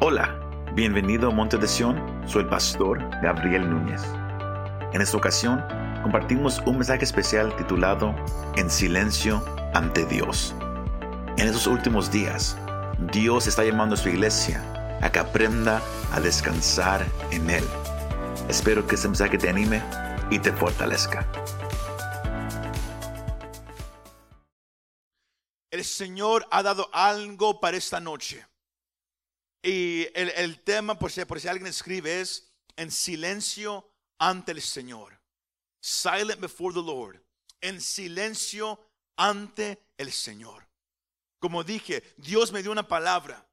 Hola, bienvenido a Monte de Sion, soy el pastor Gabriel Núñez. En esta ocasión compartimos un mensaje especial titulado En silencio ante Dios. En estos últimos días, Dios está llamando a su iglesia a que aprenda a descansar en Él. Espero que este mensaje te anime y te fortalezca. El Señor ha dado algo para esta noche. Y el, el tema, por si, por si alguien escribe, es en silencio ante el Señor. Silent before the Lord. En silencio ante el Señor. Como dije, Dios me dio una palabra.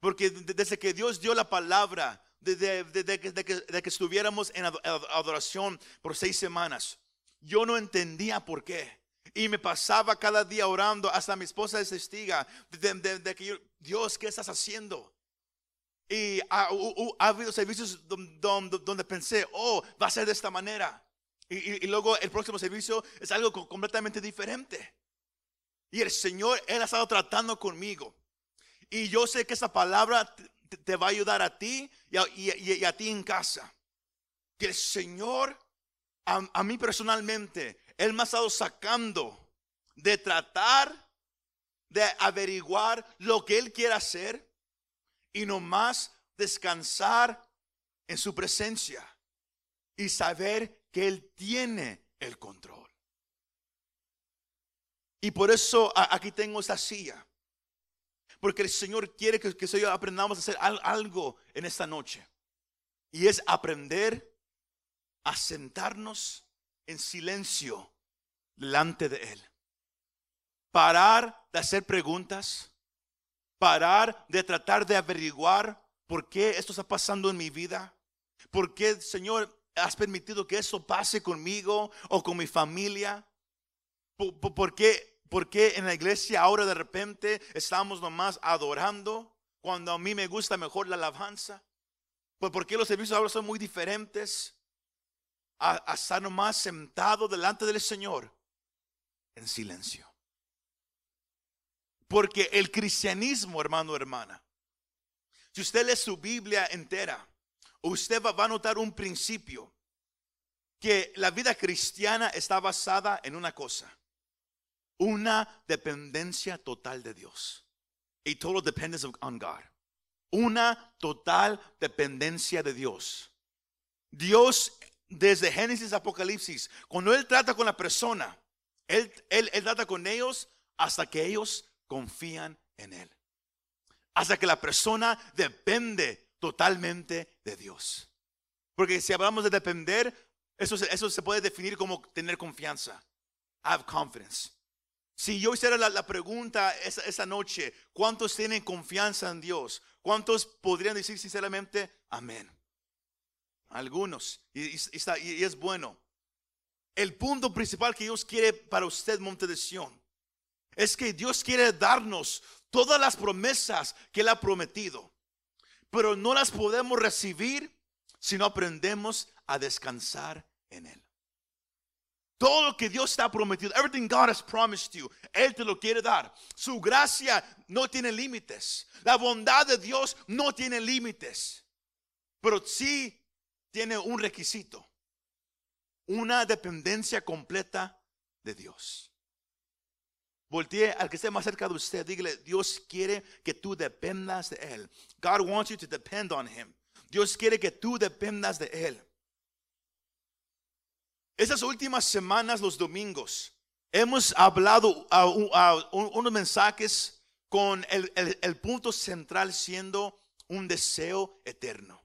Porque desde que Dios dio la palabra, desde, que, de que estuviéramos en adoración por seis semanas, yo no entendía por qué. Y me pasaba cada día orando, hasta mi esposa es testiga de, que Dios, ¿qué estás haciendo? Y ha, habido servicios donde, pensé, oh, va a ser de esta manera. Y, luego el próximo servicio es algo completamente diferente. Y el Señor, Él ha estado tratando conmigo. Y yo sé que esa palabra te, va a ayudar a ti y a, ti en casa. Que el Señor, a, mí personalmente, Él me ha estado sacando de tratar de averiguar lo que Él quiere hacer y nomás descansar en su presencia y saber que Él tiene el control. Y por eso aquí tengo esta silla. Porque el Señor quiere que, que aprendamos a hacer algo en esta noche. Y es aprender a sentarnos en silencio delante de Él. Parar de hacer preguntas parar de tratar de averiguar por qué esto está pasando en mi vida. ¿Por qué, Señor, has permitido que eso pase conmigo o con mi familia? ¿Por, qué, por qué en la iglesia ahora de repente estamos nomás adorando cuando a mí me gusta mejor la alabanza? ¿Por qué los servicios ahora son muy diferentes? A, a estar nomás sentado delante del Señor en silencio. Porque el cristianismo, hermano, hermana, si usted lee su Biblia entera, usted va, a notar un principio, que la vida cristiana está basada en una cosa, una dependencia total de Dios. A total dependence on God. Una total dependencia de Dios. Dios, desde Génesis Apocalipsis, cuando Él trata con la persona, él, él, él trata con ellos hasta que ellos confían en Él. Hasta que la persona depende totalmente de Dios. Porque si hablamos de depender, eso, eso se puede definir como tener confianza. Have confidence. Si yo hiciera la, pregunta esa, noche, ¿cuántos tienen confianza en Dios? ¿Cuántos podrían decir sinceramente, amén? Algunos. Y, y, es bueno. El punto principal que Dios quiere para usted, Monte de Sion, es que Dios quiere darnos todas las promesas que Él ha prometido, pero no las podemos recibir si no aprendemos a descansar en Él. Todo lo que Dios ha prometido, everything God has promised you, Él te lo quiere dar. Su gracia no tiene límites. La bondad de Dios no tiene límites. Pero sí tiene un requisito. Una dependencia completa de Dios. Voltee al que esté más cerca de usted. Dígale, Dios quiere que tú dependas de Él. God wants you to depend on Him. Dios quiere que tú dependas de Él. Esas últimas semanas, los domingos, hemos hablado a, unos mensajes con el, el punto central siendo un deseo eterno.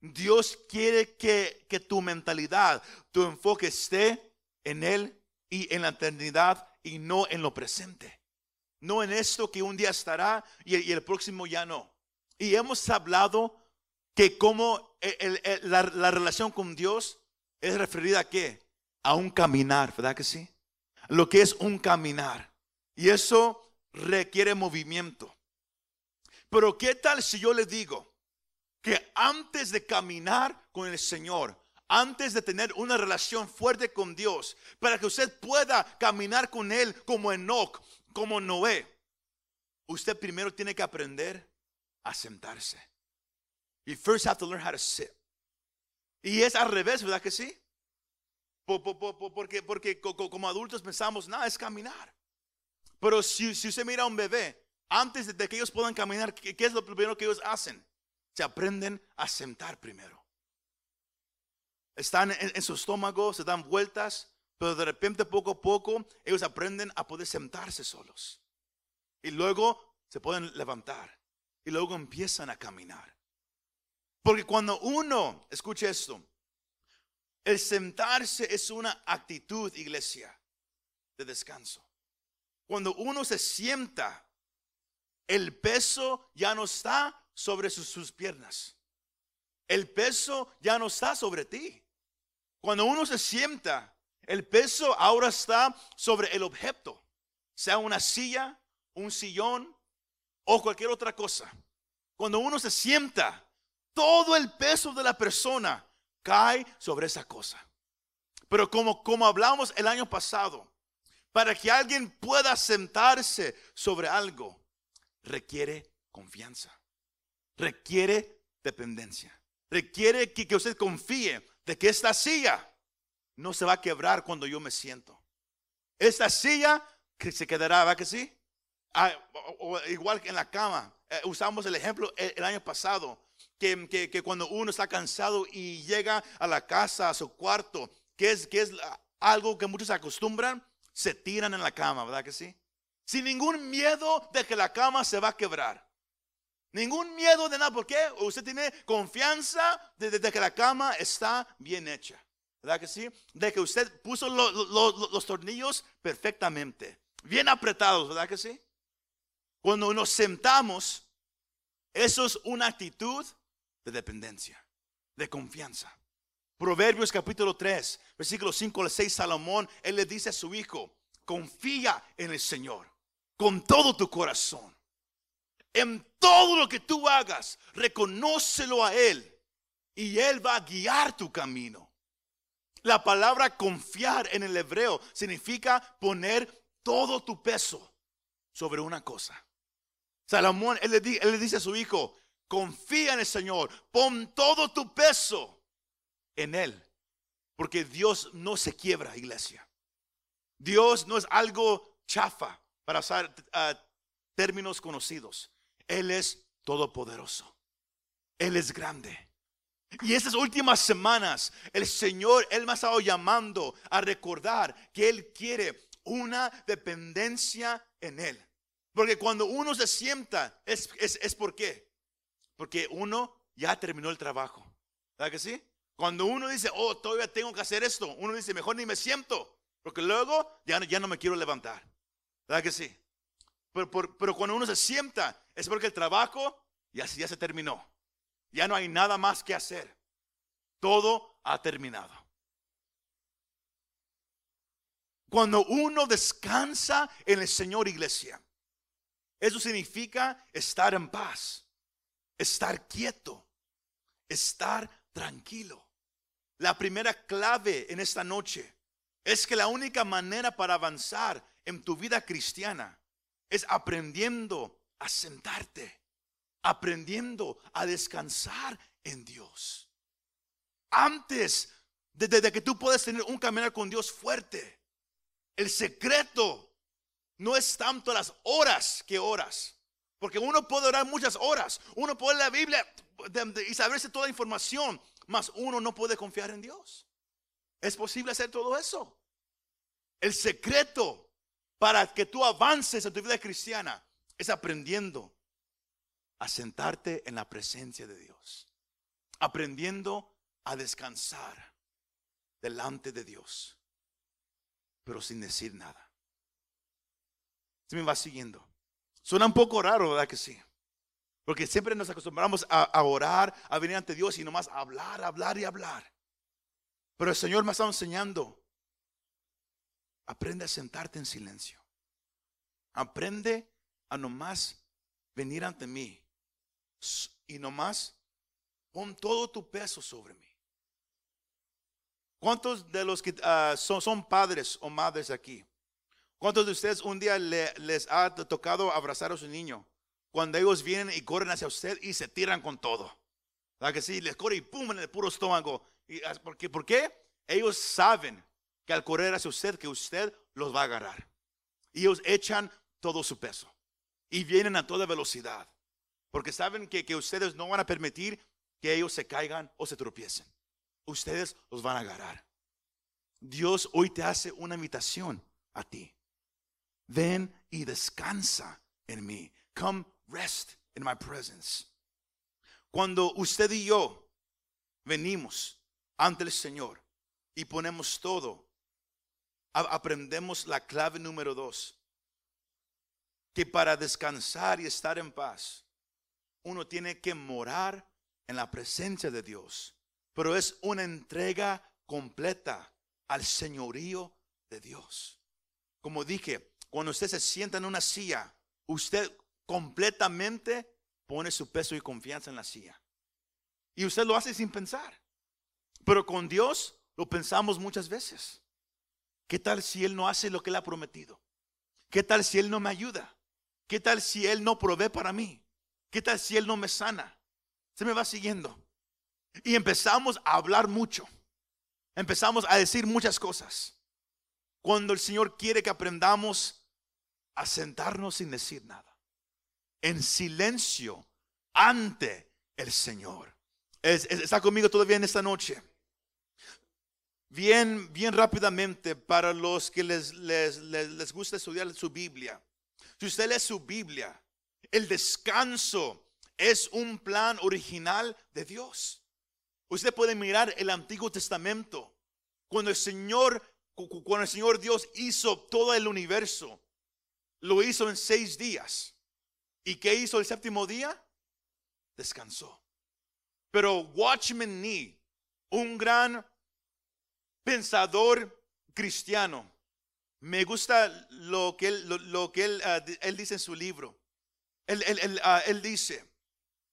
Dios quiere que, que tu mentalidad, tu enfoque esté en Él y en la eternidad y no en lo presente. No en esto que un día estará y el, próximo ya no. Y hemos hablado que como la, relación con Dios es referida a qué? A un caminar, ¿verdad que sí? Lo que es un caminar. Y eso requiere movimiento. Pero ¿qué tal si yo le digo que antes de caminar con el Señor, antes de tener una relación fuerte con Dios, para que usted pueda caminar con Él como Enoch, como Noé, usted primero tiene que aprender a sentarse You first have to learn how to sit. Y es al revés, ¿verdad que sí? Porque, porque como adultos pensamos, nada, es caminar. Pero si, si usted mira a un bebé, antes de que ellos puedan caminar, ¿qué, es lo primero que ellos hacen? Se aprenden a sentar primero. Están en, su estómago, se dan vueltas, pero de repente poco a poco ellos aprenden a poder sentarse solos. Y luego se pueden levantar. Y luego empiezan a caminar. Porque cuando uno, escuche esto, el sentarse es una actitud, iglesia, de descanso. Cuando uno se sienta, el peso ya no está sobre sus, piernas. El peso ya no está sobre ti. Cuando uno se sienta, el peso ahora está sobre el objeto, sea una silla, un sillón o cualquier otra cosa. Cuando uno se sienta, todo el peso de la persona cae sobre esa cosa. Pero como, como hablamos el año pasado, para que alguien pueda sentarse sobre algo, requiere confianza, requiere dependencia, requiere que, que usted confíe de que esta silla no se va a quebrar cuando yo me siento. Esta silla que se quedará, ¿va que sí? Ah, igual que en la cama. Eh, usamos el ejemplo el, año pasado, que, que, cuando uno está cansado y llega a la casa, a su cuarto, que es, que es algo que muchos acostumbran, se tiran en la cama, ¿verdad que sí? Sin ningún miedo de que la cama se va a quebrar. Ningún miedo de nada, porque usted tiene confianza de, que la cama está bien hecha. ¿Verdad que sí? De que usted puso los tornillos perfectamente, bien apretados, ¿verdad que sí? Cuando nos sentamos, eso es una actitud de dependencia, de confianza. Proverbios capítulo 3, versículo 5 al 6, Salomón, él le dice a su hijo, confía en el Señor con todo tu corazón. En todo lo que tú hagas, reconócelo a Él y Él va a guiar tu camino. La palabra confiar en el hebreo significa poner todo tu peso sobre una cosa. Salomón, él le, él le dice a su hijo, confía en el Señor, pon todo tu peso en Él, porque Dios no se quiebra, iglesia. Dios no es algo chafa, para usar ah, términos conocidos. Él es todopoderoso. Él es grande. Y estas últimas semanas, el Señor, Él me ha estado llamando a recordar que Él quiere una dependencia en Él. Porque cuando uno se sienta, es, es, es por qué. Porque uno ya terminó el trabajo. ¿Verdad que sí? Cuando uno dice, oh, todavía tengo que hacer esto, uno dice, mejor ni me siento. Porque luego ya, ya no me quiero levantar. ¿Verdad que sí? Pero, pero, cuando uno se sienta, es porque el trabajo ya se terminó. Ya no hay nada más que hacer. Todo ha terminado. Cuando uno descansa en el Señor iglesia, eso significa estar en paz, estar quieto, estar tranquilo. La primera clave en esta noche es que la única manera para avanzar en tu vida cristiana es aprendiendo a sentarte, aprendiendo a descansar en Dios. Antes de, que tú puedas tener un caminar con Dios fuerte, el secreto no es tanto las horas que horas. Porque uno puede orar muchas horas, uno puede leer la Biblia y saberse toda la información, mas uno no puede confiar en Dios. Es posible hacer todo eso. El secreto para que tú avances en tu vida cristiana es aprendiendo a sentarte en la presencia de Dios. Aprendiendo a descansar delante de Dios, pero sin decir nada. Se me va siguiendo. Suena un poco raro, ¿verdad que sí? Porque siempre nos acostumbramos a, orar, a venir ante Dios y nomás hablar, hablar y hablar. Pero el Señor me está enseñando Aprende a sentarte en silencio. Aprende a nomás venir ante mí. Y nomás pon todo tu peso sobre mí. ¿Cuántos de los que ah, son, padres o madres aquí? ¿Cuántos de ustedes un día les ha tocado abrazar a su niño? Cuando ellos vienen y corren hacia usted y se tiran con todo. ¿Verdad que sí? Les corre y pum en el puro estómago. Y, ah, ¿por, qué? ¿Por qué? Ellos saben que al correr hacia usted, que usted los va a agarrar. Y ellos echan todo su peso. Y vienen a toda velocidad. Porque saben que, que ustedes no van a permitir que ellos se caigan o se tropiecen. Ustedes los van a agarrar. Dios hoy te hace una invitación a ti. Ven y descansa en mí. Come rest in my presence. Cuando usted y yo venimos ante el Señor y ponemos todo, aprendemos la clave número dos, que para descansar y estar en paz, uno tiene que morar en la presencia de Dios, pero es una entrega completa al señorío de Dios. Como dije, cuando usted se sienta en una silla, usted completamente pone su peso y confianza en la silla. Y usted lo hace sin pensar. Pero con Dios lo pensamos muchas veces. ¿Qué tal si Él no hace lo que Él ha prometido? ¿Qué tal si Él no me ayuda? ¿Qué tal si Él no provee para mí? ¿Qué tal si Él no me sana? Se me va siguiendo. Y empezamos a hablar mucho. Empezamos a decir muchas cosas. Cuando el Señor quiere que aprendamos a sentarnos sin decir nada. En silencio ante el Señor. ¿Está conmigo todavía en esta noche? Bien, bien rápidamente para los que les, les, les, gusta estudiar su Biblia. Si usted lee su Biblia, el descanso es un plan original de Dios. Usted puede mirar el Antiguo Testamento. Cuando el Señor, cuando el Señor Dios hizo todo el universo, lo hizo en seis días. ¿Y qué hizo el séptimo día? Descansó. Pero Watchman Nee, un gran pensador cristiano, me gusta lo que él, lo, que ah, él, dice en su libro. Él, ah, él dice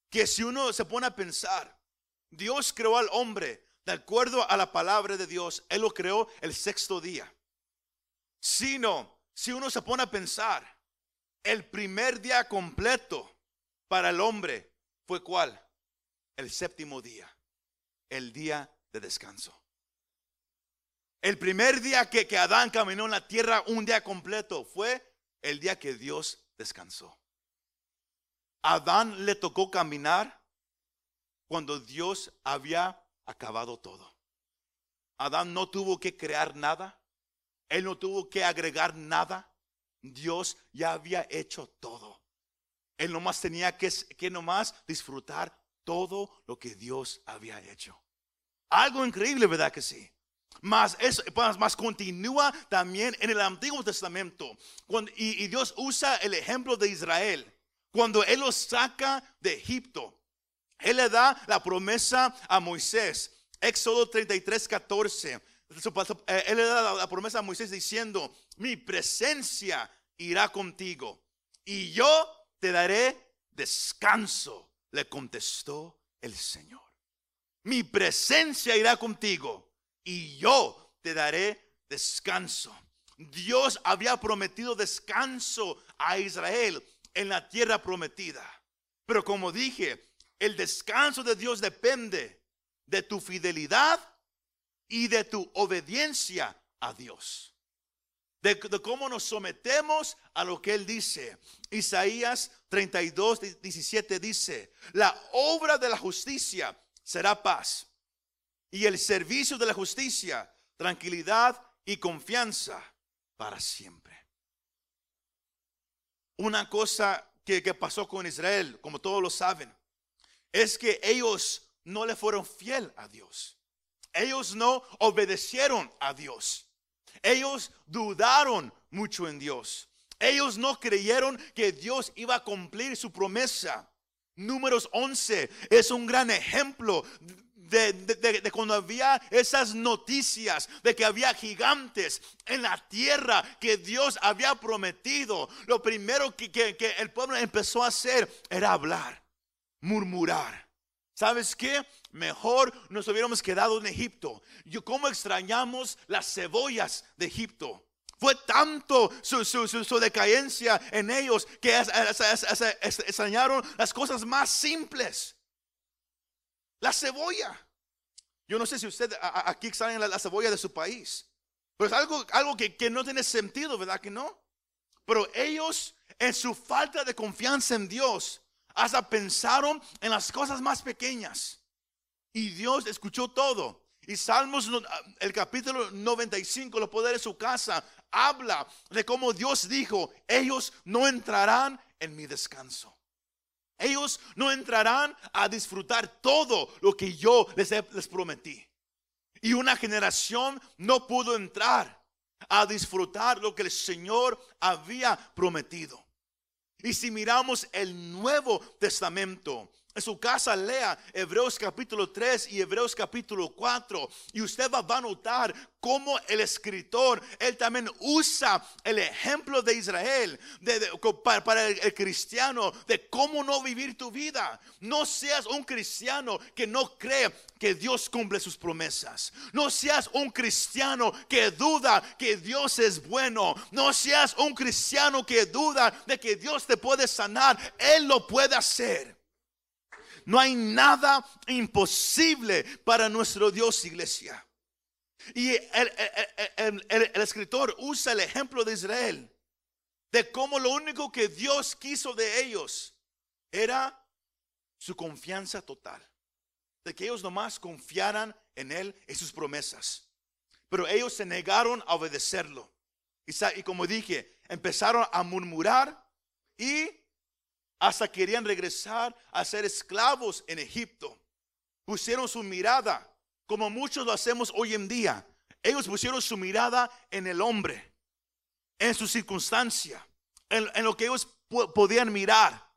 que si uno se pone a pensar, Dios creó al hombre de acuerdo a la palabra de Dios. Él lo creó el sexto día. Si no, si uno se pone a pensar, el primer día completo para el hombre fue cuál? El séptimo día, el día de descanso. El primer día que, que Adán caminó en la tierra, un día completo, fue el día que Dios descansó. Adán le tocó caminar cuando Dios había acabado todo. Adán no tuvo que crear nada. Él no tuvo que agregar nada. Dios ya había hecho todo. Él nomás tenía que, que nomás disfrutar todo lo que Dios había hecho. Algo increíble, ¿verdad que sí? Más, eso, más, continúa también en el Antiguo Testamento. y, y Dios usa el ejemplo de Israel. Cuando Él los saca de Egipto. Él le da la promesa a Moisés. Éxodo 33, 14. Eh, él le da la promesa a Moisés diciendo, mi presencia irá contigo y yo te daré descanso, le contestó el Señor. Mi presencia irá contigo y yo te daré descanso. Dios había prometido descanso a Israel en la tierra prometida. Pero como dije, el descanso de Dios depende de tu fidelidad y de tu obediencia a Dios. De, cómo nos sometemos a lo que Él dice. Isaías 32, 17 dice, la obra de la justicia será paz y el servicio de la justicia, tranquilidad y confianza para siempre. Una cosa que, que pasó con Israel, como todos lo saben, es que ellos no le fueron fiel a Dios. Ellos no obedecieron a Dios. Ellos dudaron mucho en Dios. Ellos no creyeron que Dios iba a cumplir su promesa. Números 11 es un gran ejemplo de, cuando había esas noticias de que había gigantes en la tierra que Dios había prometido. Lo primero que, que el pueblo empezó a hacer era hablar murmurar. ¿Sabes qué? Mejor nos hubiéramos quedado en Egipto. Yo, ¿Cómo extrañamos las cebollas de Egipto? Fue tanto su, decadencia en ellos que extrañaron las cosas más simples. La cebolla. Yo no sé si usted aquí extraña la, la, cebolla de su país. Pero es algo, algo que, que no tiene sentido, ¿verdad que no? Pero ellos, en su falta de confianza en Dios, hasta pensaron en las cosas más pequeñas. Y Dios escuchó todo. Y Salmos, el capítulo 95, los poderes de su casa, habla de cómo Dios dijo, ellos no entrarán en mi descanso. Ellos no entrarán a disfrutar todo lo que yo les, les prometí. Y una generación no pudo entrar a disfrutar lo que el Señor había prometido. Y si miramos el Nuevo Testamento, en su casa lea Hebreos capítulo 3 y Hebreos capítulo 4 y usted va, a notar cómo el escritor, él también usa el ejemplo de Israel para, el, cristiano de cómo no vivir tu vida. No seas un cristiano que no cree que Dios cumple sus promesas. No seas un cristiano que duda que Dios es bueno. No seas un cristiano que duda de que Dios te puede sanar. Él lo puede hacer. No hay nada imposible para nuestro Dios, iglesia. Y el, escritor usa el ejemplo de Israel, de cómo lo único que Dios quiso de ellos era su confianza total. De que ellos nomás confiaran en Él y sus promesas. Pero ellos se negaron a obedecerlo. Y, como dije, empezaron a murmurar y hasta querían regresar a ser esclavos en Egipto. Pusieron su mirada, como muchos lo hacemos hoy en día. Ellos pusieron su mirada en el hombre, en su circunstancia, en, lo que ellos podían mirar,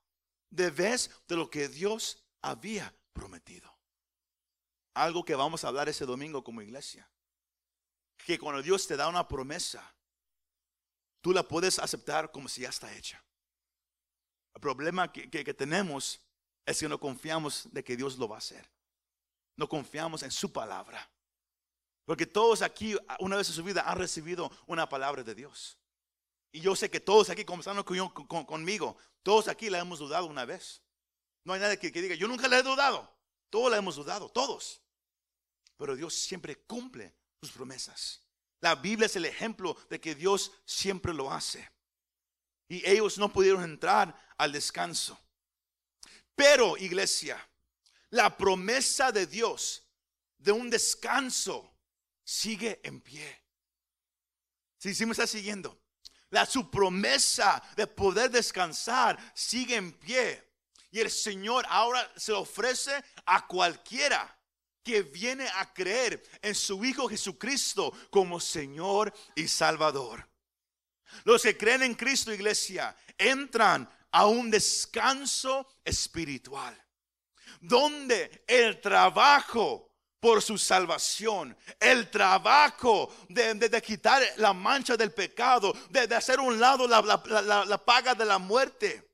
de vez de lo que Dios había prometido. Algo que vamos a hablar ese domingo como iglesia. Que cuando Dios te da una promesa, tú la puedes aceptar como si ya está hecha. El problema que, tenemos es que no confiamos de que Dios lo va a hacer. No confiamos en su palabra. Porque todos aquí, una vez en su vida, han recibido una palabra de Dios. Y yo sé que todos aquí, están conmigo, todos aquí la hemos dudado una vez. No hay nadie que, que diga, yo nunca la he dudado. Todos la hemos dudado, todos. Pero Dios siempre cumple sus promesas. La Biblia es el ejemplo de que Dios siempre lo hace. Y ellos no pudieron entrar al descanso. Pero, iglesia, la promesa de Dios de un descanso sigue en pie. Si sí, me está siguiendo. La su promesa de poder descansar sigue en pie. Y el Señor ahora se ofrece a cualquiera que viene a creer en su Hijo Jesucristo como Señor y Salvador. Los que creen en Cristo, iglesia, entran a un descanso espiritual, donde el trabajo por su salvación, el trabajo de, quitar la mancha del pecado, de, hacer un lado la, la paga de la muerte.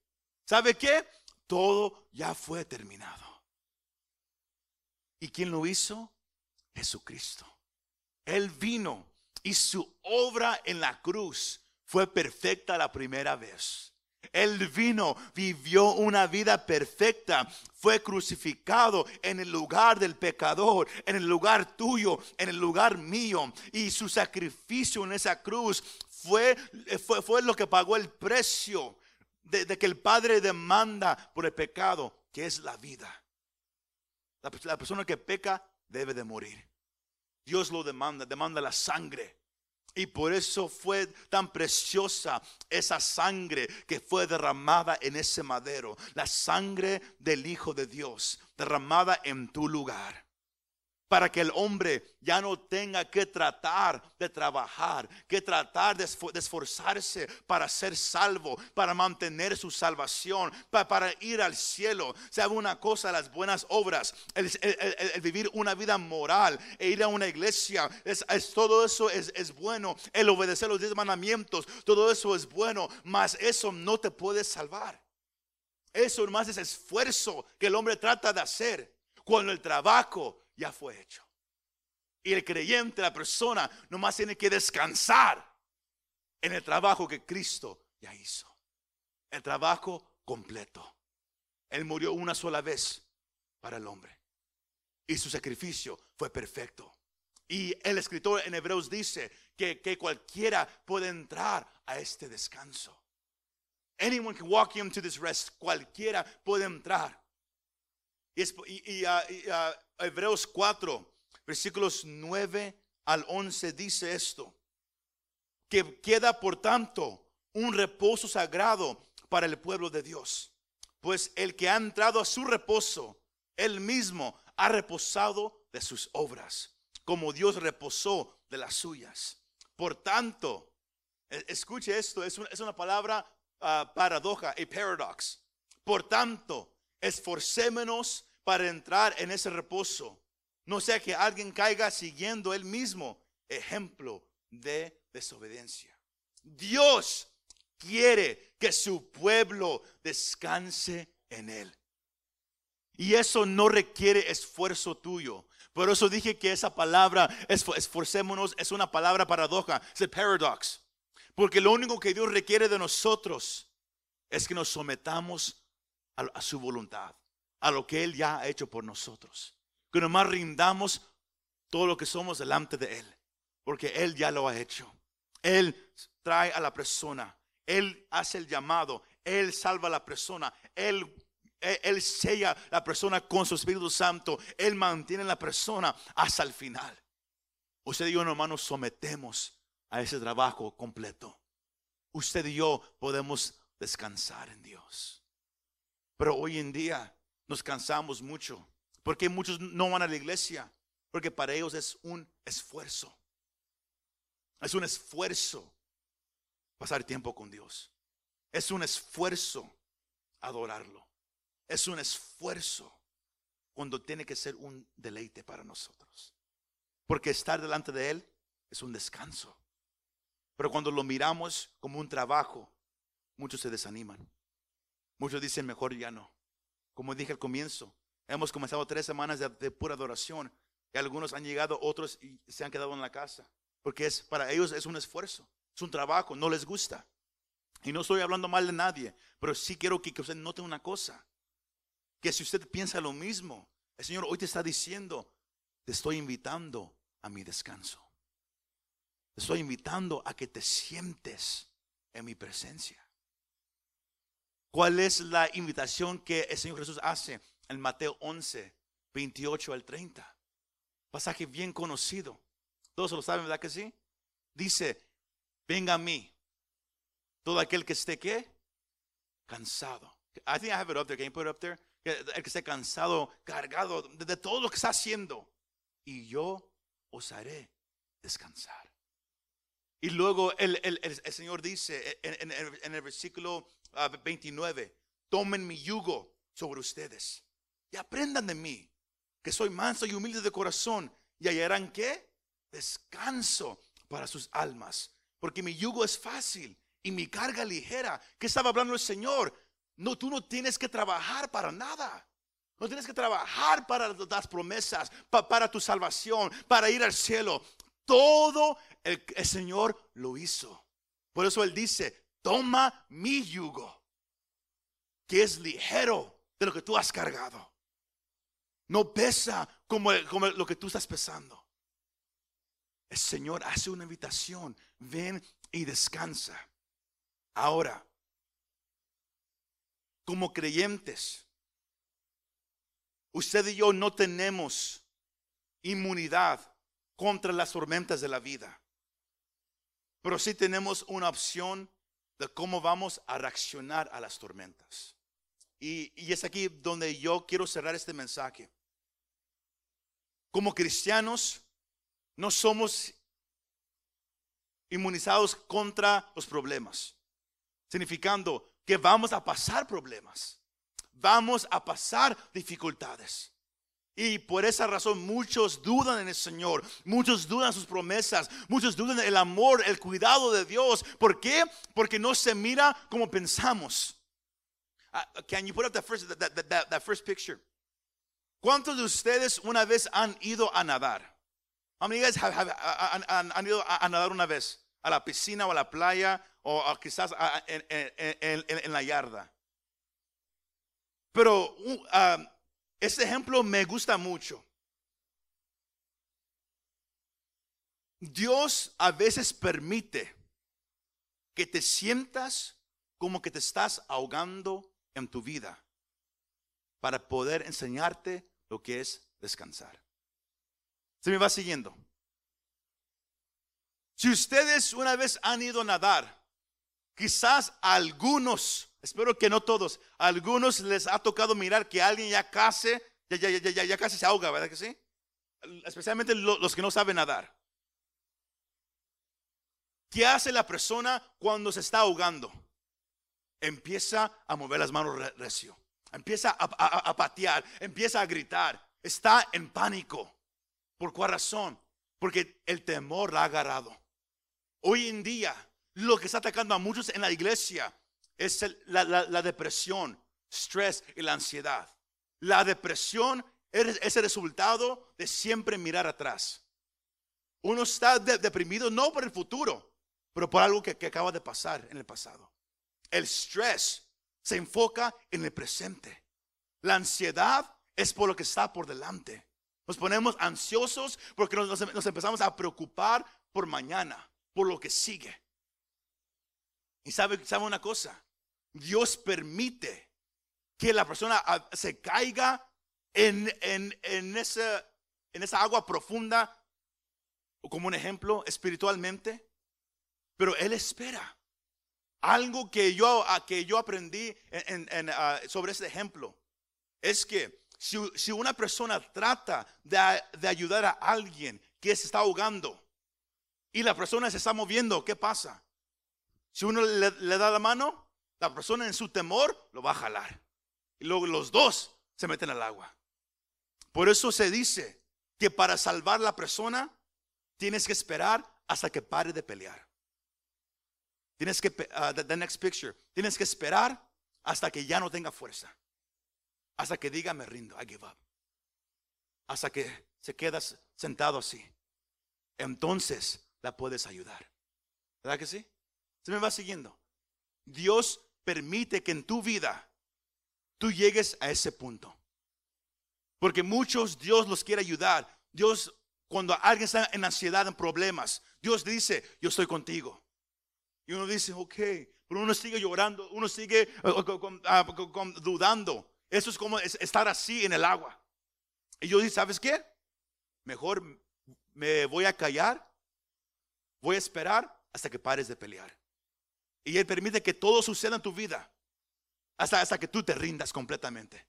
¿Sabe qué? Todo ya fue terminado. ¿Y quién lo hizo? Jesucristo. Él vino y su obra en la cruz fue perfecta la primera vez. Él vino, vivió una vida perfecta, fue crucificado en el lugar del pecador, en el lugar tuyo, en el lugar mío. Y su sacrificio en esa cruz fue, fue, fue lo que pagó el precio de, que el Padre demanda por el pecado, que es la vida. La, la persona que peca debe de morir. Dios lo demanda, demanda la sangre. Y por eso fue tan preciosa esa sangre que fue derramada en ese madero. La sangre del Hijo de Dios derramada en tu lugar para que el hombre ya no tenga que tratar de trabajar, que tratar de, esforzarse para ser salvo, para mantener su salvación, para, ir al cielo. Sabe una cosa, las buenas obras, el, vivir una vida moral, e ir a una iglesia, es, todo eso es, bueno, el obedecer los diez mandamientos, todo eso es bueno, mas eso no te puede salvar. Eso más es esfuerzo que el hombre trata de hacer cuando el trabajo ya fue hecho. Y el creyente, la persona, nomás tiene que descansar en el trabajo que Cristo ya hizo. El trabajo completo. Él murió una sola vez para el hombre. y su sacrificio fue perfecto. Y el escritor en Hebreos dice que, que cualquiera puede entrar a este descanso. Anyone can walk into this rest. Cualquiera puede entrar. Y, es- ah, ah, Hebreos 4, versículos 9 al 11 dice esto. Que queda por tanto un reposo sagrado para el pueblo de Dios. Pues el que ha entrado a su reposo, él mismo ha reposado de sus obras, como Dios reposó de las suyas. Por tanto, e- escuche esto, es una, es una palabra ah, paradoja, a paradox. Por tanto, esforcémonos para entrar en ese reposo. No sea que alguien caiga siguiendo el mismo ejemplo de desobediencia. Dios quiere que su pueblo descanse en él. Y eso no requiere esfuerzo tuyo. Por eso dije que esa palabra, esforcémonos, es una palabra paradoja, es el paradox. Porque lo único que Dios requiere de nosotros es que nos sometamos a, a su voluntad, a lo que Él ya ha hecho por nosotros. Que nomás rindamos todo lo que somos delante de Él, porque Él ya lo ha hecho. Él trae a la persona, Él hace el llamado, Él salva a la persona, Él, Él, Él sella la persona con su Espíritu Santo, Él mantiene la persona hasta el final. Usted y yo, hermanos, nos sometemos a ese trabajo completo. Usted y yo podemos descansar en Dios. Pero hoy en día nos cansamos mucho. Porque muchos no van a la iglesia. Porque para ellos es un esfuerzo. Es un esfuerzo pasar tiempo con Dios. Es un esfuerzo adorarlo. Es un esfuerzo cuando tiene que ser un deleite para nosotros. Porque estar delante de Él es un descanso. Pero cuando lo miramos como un trabajo, muchos se desaniman. Muchos dicen, mejor ya no. Como dije al comienzo, hemos comenzado tres semanas de, pura adoración. Y algunos han llegado, otros y se han quedado en la casa. Porque es, para ellos es un esfuerzo, es un trabajo, no les gusta. Y no estoy hablando mal de nadie, pero sí quiero que, que usted note una cosa. Que si usted piensa lo mismo, el Señor hoy te está diciendo, te estoy invitando a mi descanso. Te estoy invitando a que te sientes en mi presencia. ¿Cuál es la invitación que el Señor Jesús hace en Mateo 11, 28 al 30? Pasaje bien conocido. Todos lo saben, ¿verdad que sí? Dice, venga a mí. Todo aquel que esté qué? Cansado. I think I have it up there. Can you put it up there? El que esté cansado, cargado de, todo lo que está haciendo. Y yo os haré descansar. Y luego el, el- el- Señor dice en, el versículo 29, tomen mi yugo sobre ustedes y aprendan de mí, que soy manso y humilde de corazón, y hallarán qué? Descanso para sus almas, porque mi yugo es fácil y mi carga ligera. ¿Qué estaba hablando el Señor? No, tú no tienes que trabajar para nada. No tienes que trabajar para las promesas, pa- para tu salvación, para ir al cielo. Todo el, el Señor lo hizo. Por eso Él dice, toma mi yugo, que es ligero de lo que tú has cargado. No pesa como, como lo que tú estás pesando. El Señor hace una invitación, ven y descansa. Ahora, como creyentes, usted y yo no tenemos inmunidad contra las tormentas de la vida. Pero sí tenemos una opción de cómo vamos a reaccionar a las tormentas. Y, y es aquí donde yo quiero cerrar este mensaje. Como cristianos, no somos inmunizados contra los problemas, significando que vamos a pasar problemas, vamos a pasar dificultades. Y por esa razón muchos dudan en el Señor, muchos dudan sus promesas, muchos dudan el amor, el cuidado de Dios. ¿Por qué? Porque no se mira como pensamos. Uh, can you put up that first, that, that- that- that first picture? ¿Cuántos de ustedes una vez han ido a nadar? How many guys have- have- han, han- han ido a, a nadar una vez? A la piscina o a la playa o a- quizás a- en- en- en- en la yarda. Pero uh, um, este ejemplo me gusta mucho. Dios a veces permite que te sientas como que te estás ahogando en tu vida para poder enseñarte lo que es descansar. Se me va siguiendo. Si ustedes una vez han ido a nadar, quizás algunos espero que no todos, algunos les ha tocado mirar que alguien ya casi, ya, ya, ya, ya, casi se ahoga, ¿verdad que sí? Especialmente los que no saben nadar. ¿Qué hace la persona cuando se está ahogando? Empieza a mover las manos recio, empieza a, patear, empieza a gritar, está en pánico. ¿Por cuál razón? Porque el temor la ha agarrado. Hoy en día, lo que está atacando a muchos en la iglesia es la, la, depresión, estrés y la ansiedad. La depresión es el resultado de siempre mirar atrás. Uno está deprimido no por el futuro, pero por algo que, acaba de pasar en el pasado. El estrés se enfoca en el presente. La ansiedad es por lo que está por delante. Nos ponemos ansiosos porque nos, empezamos a preocupar por mañana, por lo que sigue. Y sabe, sabe una cosa, Dios permite que la persona ah, se caiga en, en, en, esa, en esa agua profunda, como un ejemplo espiritualmente, pero Él espera. Algo que yo, que yo aprendí ah, sobre este ejemplo es que si, una persona trata de, ayudar a alguien que se está ahogando y la persona se está moviendo, ¿qué pasa? Si uno le da la mano, la persona en su temor lo va a jalar. Y luego los dos se meten al agua. Por eso se dice que para salvar la persona tienes que esperar hasta que pare de pelear. Tienes que, uh, the, next picture, tienes que esperar hasta que ya no tenga fuerza. Hasta que diga me rindo, I give up. Hasta que se queda sentado así. Entonces la puedes ayudar. ¿Verdad que sí? Se me va siguiendo. Dios permite que en tu vida tú llegues a ese punto. Porque muchos Dios los quiere ayudar. Dios, cuando alguien está en ansiedad, en problemas, Dios dice, yo estoy contigo. Y uno dice, ok, pero uno sigue llorando, uno sigue eh, ah, dudando. Eso es como estar así en el agua. Y yo ¿sabes qué? Mejor me voy a callar, voy a esperar hasta que pares de pelear. Y Él permite que todo suceda en tu vida. Hasta, hasta que tú te rindas completamente.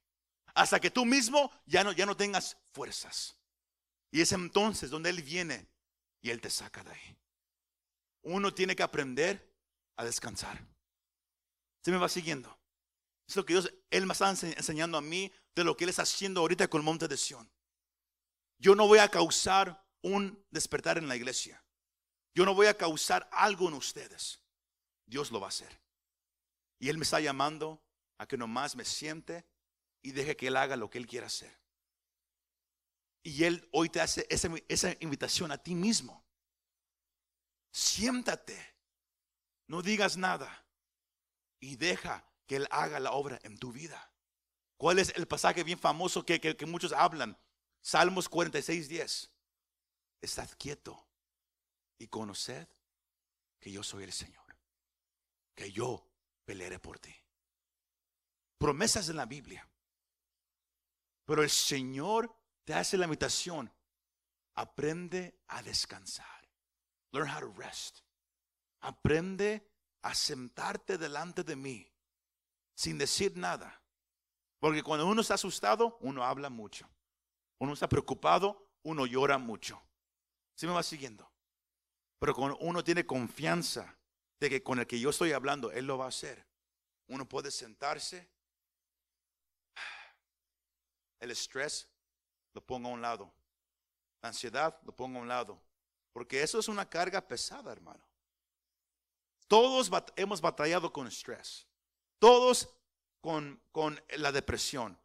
Hasta que tú mismo ya no, ya no tengas fuerzas. Y es entonces donde Él viene y Él te saca de ahí uno tiene que aprender a descansar. ¿Se me va siguiendo? Es lo que Dios, Él me está enseñando a mí de lo que Él está haciendo ahorita con el monte de Sión. Yo no voy a causar un despertar en la iglesia. Yo no voy a causar algo en ustedes. Dios lo va a hacer. Y Él me está llamando a que nomás me siente y deje que Él haga lo que Él quiera hacer. Y Él hoy te hace esa, invitación a ti mismo siéntate, no digas nada y deja que Él haga la obra en tu vida. ¿Cuál es el pasaje bien famoso que, que, muchos hablan? Salmos 46, 10. Estad quieto y conoced que yo soy el Señor, que yo pelearé por ti. Promesas en la Biblia. Pero el Señor te hace la invitación. Aprende a descansar. Learn how to rest. Aprende a sentarte delante de mí sin decir nada. Porque cuando uno está asustado, uno habla mucho. Uno está preocupado, uno llora mucho. ¿Sí me va siguiendo? Pero cuando uno tiene confianza de que con el que yo estoy hablando, Él lo va a hacer. Uno puede sentarse. El estrés lo pongo a un lado. La ansiedad lo pongo a un lado. Porque eso es una carga pesada, hermano. Todos hemos batallado con estrés. Todos con, con la depresión.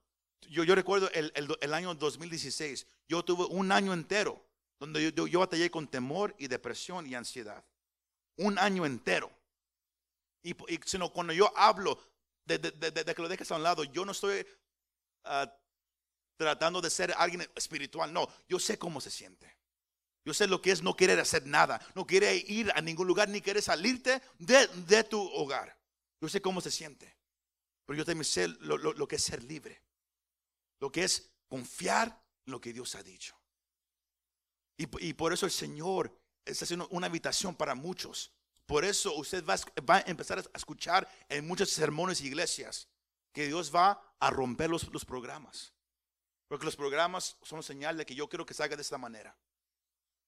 Yo, yo recuerdo el, el, año 2016. Yo tuve un año entero donde yo, yo, batallé con temor y depresión y ansiedad. Un año entero. Y, sino cuando yo hablo de, de, de, que lo dejes a un lado, yo no estoy ah, tratando de ser alguien espiritual. No, yo sé cómo se siente. Yo sé lo que es no querer hacer nada, no quiere ir a ningún lugar, ni querer salirte de, tu hogar. Yo sé cómo se siente, pero yo también sé lo, lo- lo que es ser libre, lo que es confiar en lo que Dios ha dicho. Y, y por eso el Señor está haciendo una invitación para muchos. Por eso usted va, a empezar a escuchar en muchos sermones y iglesias que Dios va a romper los, los programas. Porque los programas son señal de que yo quiero que se haga de esta manera.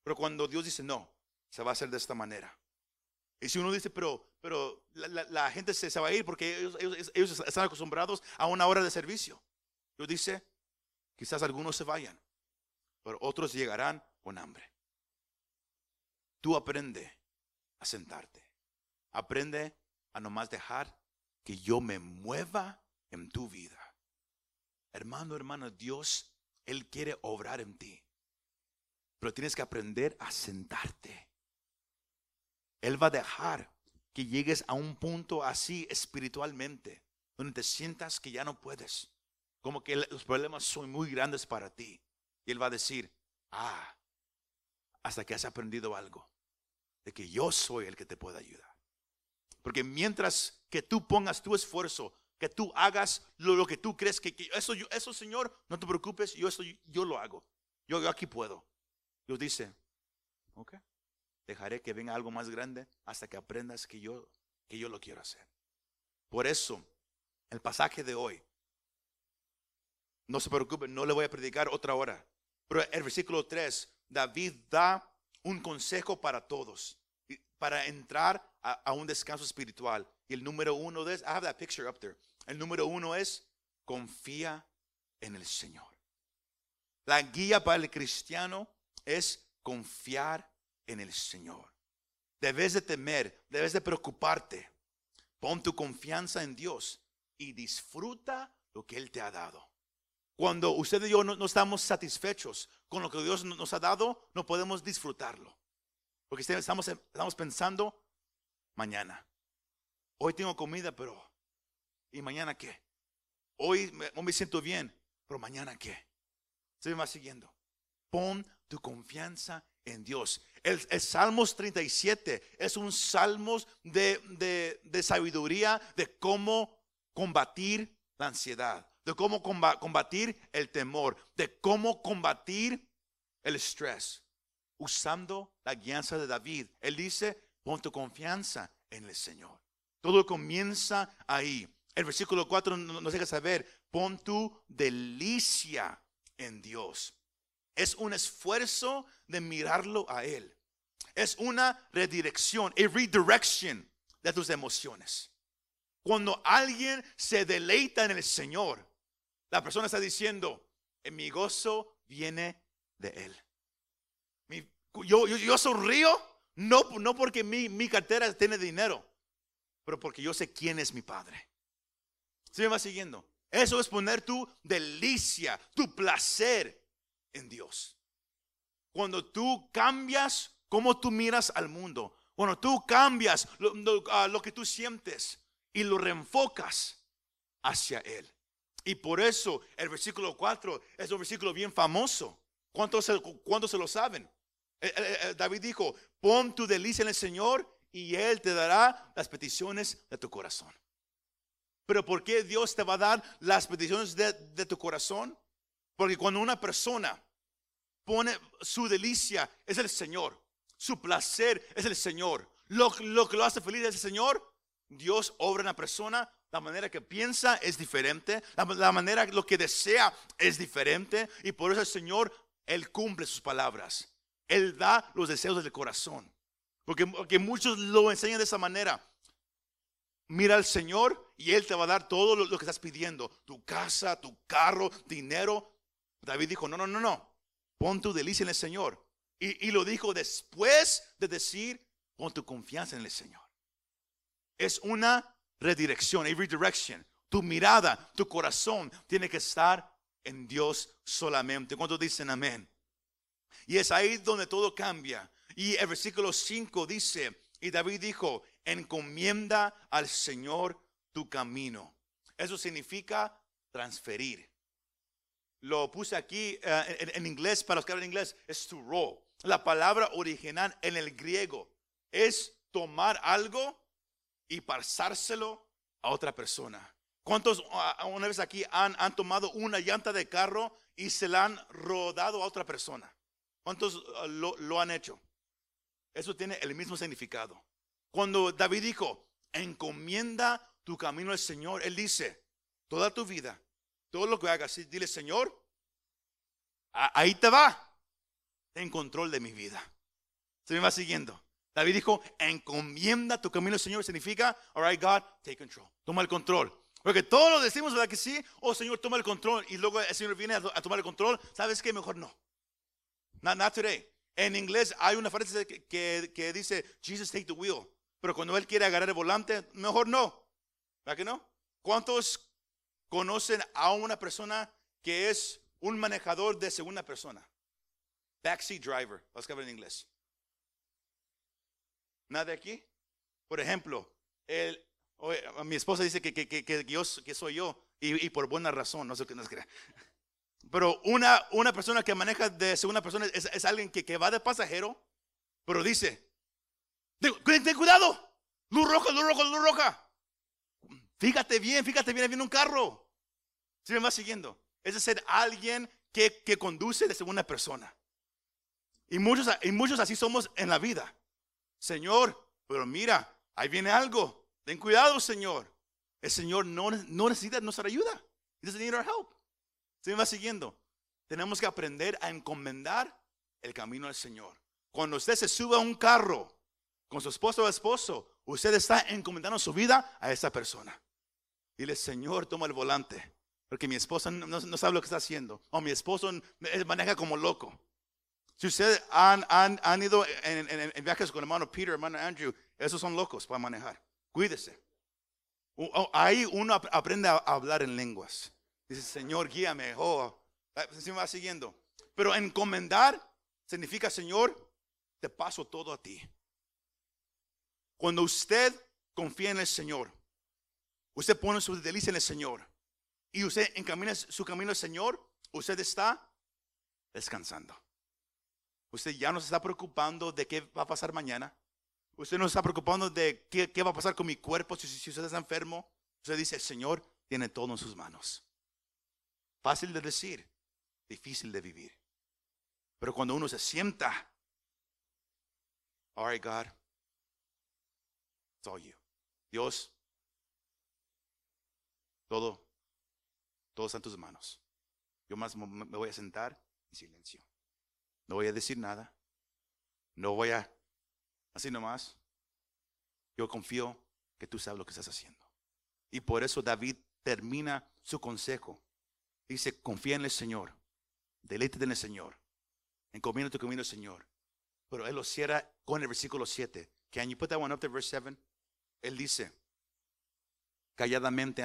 Pero cuando Dios dice no, se va a hacer de esta manera. Y si uno dice, pero, pero la, gente se, va a ir porque ellos, ellos- ellos están acostumbrados a una hora de servicio. Dios dice, quizás algunos se vayan, pero otros llegarán con hambre. Tú aprende a sentarte. Aprende a nomás dejar que yo me mueva en tu vida. Hermano, hermano, Dios, Él quiere obrar en ti. Pero tienes que aprender a sentarte. Él va a dejar que llegues a un punto así espiritualmente, donde te sientas que ya no puedes. Como que los problemas son muy grandes para ti. Y Él va a decir, ah, hasta que has aprendido algo, de que yo soy el que te puede ayudar. Porque mientras que tú pongas tu esfuerzo, que tú hagas lo, lo que tú crees que, eso, yo- eso, Señor, no te preocupes, yo, eso, yo lo hago. Yo, aquí puedo. Dios dice, ok, dejaré que venga algo más grande hasta que aprendas que yo, que yo lo quiero hacer. Por eso, el pasaje de hoy, no se preocupe, no le voy a predicar otra hora. Pero el versículo 3, David da un consejo para todos, para entrar a, a un descanso espiritual. Y el número uno es, I have that picture up there. El número uno es, confía en el Señor. La guía para el cristiano es confiar en el Señor. Debes de temer, debes de preocuparte. Pon tu confianza en Dios y disfruta lo que Él te ha dado. Cuando usted y yo no, estamos satisfechos con lo que Dios no- nos ha dado, no podemos disfrutarlo. Porque estamos, estamos pensando mañana. Hoy tengo comida, pero ¿y mañana qué? Hoy me, me siento bien, pero mañana qué? Se me va siguiendo. Pon tu confianza en Dios. El, Salmos 37 es un salmos de- de sabiduría de cómo combatir la ansiedad, de cómo comba- combatir el temor, de cómo combatir el estrés, usando la guianza de David. Él dice, pon tu confianza en el Señor. Todo comienza ahí. El versículo 4 no- nos deja saber, pon tu delicia en Dios. Es un esfuerzo de mirarlo a Él. Es una redirección, a redirection de tus emociones. Cuando alguien se deleita en el Señor, la persona está diciendo, "En mi gozo viene de Él. Yo, yo, yo sonrío no, no porque mi, mi cartera tiene dinero, pero porque yo sé quién es mi Padre. ¿Se me va siguiendo? Eso es poner tu delicia, tu placer en Dios. Cuando tú cambias cómo tú miras al mundo, cuando tú cambias lo, lo que tú sientes y lo reenfocas hacia Él. Y por eso el versículo 4 es un versículo bien famoso. ¿Cuántos se, lo saben? Eh, eh, eh, David dijo, pon tu delicia en el Señor y Él te dará las peticiones de tu corazón. Pero ¿por qué Dios te va a dar las peticiones de, de tu corazón? Porque cuando una persona pone su delicia es el Señor, su placer es el Señor, lo, lo que lo hace feliz es el Señor, Dios obra en la persona, la manera que piensa es diferente, la, manera lo que desea es diferente y por eso el Señor, Él cumple sus palabras, Él da los deseos del corazón. Porque, porque muchos lo enseñan de esa manera. Mira al Señor y Él te va a dar todo lo, lo que estás pidiendo. Tu casa, tu carro, dinero. David dijo, no, no, no, no. Pon tu delicia en el Señor. Y, y lo dijo después de decir, pon tu confianza en el Señor. Es una redirección, a redirection. Tu mirada, tu corazón tiene que estar en Dios solamente. ¿Cuántos dicen amén? Y es ahí donde todo cambia. Y el versículo 5 dice, y David dijo, encomienda al Señor tu camino. Eso significa transferir. Lo puse aquí eh, en, en inglés, para los que hablan inglés, es to roll. la palabra original en el griego es tomar algo y pasárselo a otra persona. ¿Cuántos una vez aquí han, han tomado una llanta de carro y se la han rodado a otra persona? ¿Cuántos ah, lo, lo han hecho? Eso tiene el mismo significado. Cuando David dijo, encomienda tu camino al Señor, Él dice, toda tu vida, todo lo que hagas, dile, Señor, ahí te va, en control de mi vida. Se me va siguiendo. David dijo, encomienda tu camino al Señor, significa, all right, God, take control, toma el control. Porque todos lo decimos, ¿verdad que sí? Oh, Señor, toma el control. Y luego el Señor viene a, tomar el control. ¿Sabes qué? Mejor no. Not, not today. En inglés hay una frase que, que, dice, Jesus take the wheel. Pero cuando Él quiere agarrar el volante, mejor no. ¿Verdad que no? ¿Cuántos conocen a una persona que es un manejador de segunda persona? Backseat driver. Vamos a ver en inglés. ¿Nada aquí? Por ejemplo, el, mi esposa dice que, que, que, que, soy yo y, por buena razón, no sé qué nos crea. Pero una, una persona que maneja de segunda persona es, es alguien que, que va de pasajero, pero dice, ten, cuidado, luz roja, luz roja, luz roja. Fíjate bien, fíjate bien, viene un carro. Si me va siguiendo. Es ser alguien que, que conduce de segunda persona. Y muchos, y muchos así somos en la vida. Señor, pero mira, ahí viene algo. Ten cuidado, Señor. El Señor no, necesita nuestra ayuda. He doesn't need our help. Se me va siguiendo. Tenemos que aprender a encomendar el camino al Señor. Cuando usted se sube a un carro con su esposo o esposo, usted está encomendando su vida a esa persona. Dile, Señor, toma el volante. Porque mi esposa no, sabe lo que está haciendo. O mi esposo maneja como loco. Si ustedes han, han, ido en, viajes con hermano Peter, hermano Andrew, esos son locos para manejar. Cuídese. Ahí uno aprende a hablar en lenguas. Dice, Señor, guíame. Oh, se me va siguiendo. Pero encomendar significa, Señor, te paso todo a ti. Cuando usted confía en el Señor, usted pone su delicia en el Señor y usted encamina su camino al Señor, usted está descansando. Usted ya no se está preocupando de qué va a pasar mañana. Usted no se está preocupando de qué, va a pasar con mi cuerpo si, si usted está enfermo. Usted dice, Señor tiene todo en sus manos. Fácil de decir, difícil de vivir. Pero cuando uno se sienta, all right, God, it's all you. Dios, todo, todo está en tus manos. Yo más me voy a sentar en silencio. No voy a decir nada. No voy a, así nomás. Yo confío que tú sabes lo que estás haciendo. Y por eso David termina su consejo. Dice, confía en el Señor. Deleite en el Señor. Encomienda tu camino al Señor. Pero él lo cierra con el versículo 7. Can you put that one up there, verse 7? Él dice, calladamente,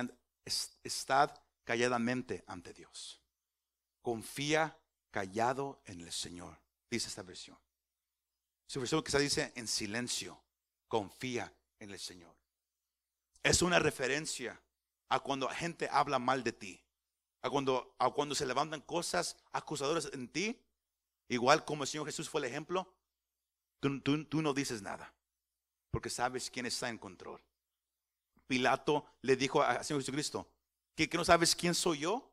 estad calladamente ante Dios. Confía callado en el Señor, dice esta versión. Su versión quizá dice en silencio, confía en el Señor. Es una referencia a cuando gente habla mal de ti, a cuando, a cuando se levantan cosas acusadoras en ti, igual como el Señor Jesús fue el ejemplo, tú, no dices nada, porque sabes quién está en control. Pilato le dijo al Señor Jesucristo, ¿que, no sabes quién soy yo?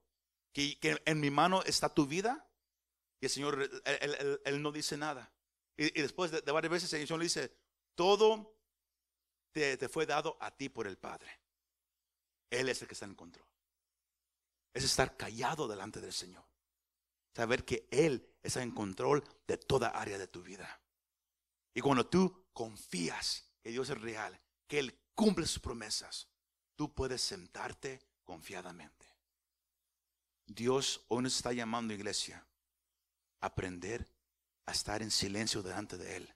¿Que, ¿Que en mi mano está tu vida? El Señor, él, no dice nada. Y, después de, varias veces el Señor le dice, todo te, te, fue dado a ti por el Padre. Él es el que está en control. Es estar callado delante del Señor. Saber que Él está en control de toda área de tu vida. Y cuando tú confías que Dios es real, que Él cumple sus promesas, tú puedes sentarte confiadamente. Dios hoy nos está llamando, iglesia, aprender a estar en silencio delante de Él,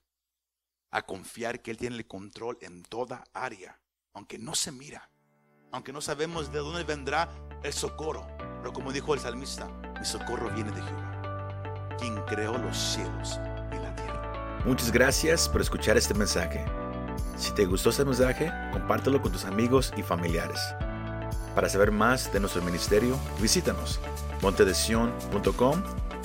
a confiar que Él tiene el control en toda área, aunque no se mira, aunque no sabemos de dónde vendrá el socorro. Pero como dijo el salmista, mi socorro viene de Jehová, quien creó los cielos y la tierra. Muchas gracias por escuchar este mensaje. Si te gustó este mensaje, compártelo con tus amigos y familiares. Para saber más de nuestro ministerio, visítanos montedesion.com